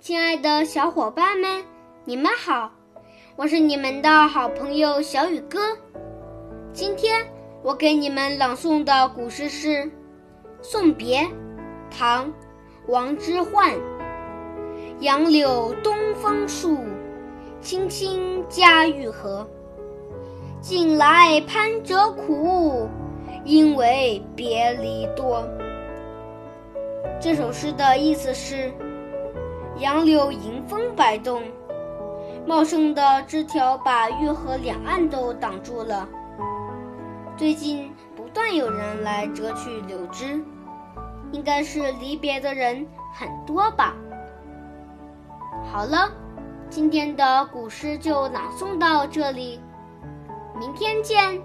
亲爱的小伙伴们，你们好，我是你们的好朋友小雨哥。今天我给你们朗诵的古诗是《送别》，唐·王之涣。杨柳东风树，青青家玉河。近来攀折苦，因为别离多。这首诗的意思是：杨柳迎风摆动，茂盛的枝条把运河两岸都挡住了。最近不断有人来折去柳枝，应该是离别的人很多吧。好了，今天的古诗就朗诵到这里。明天见。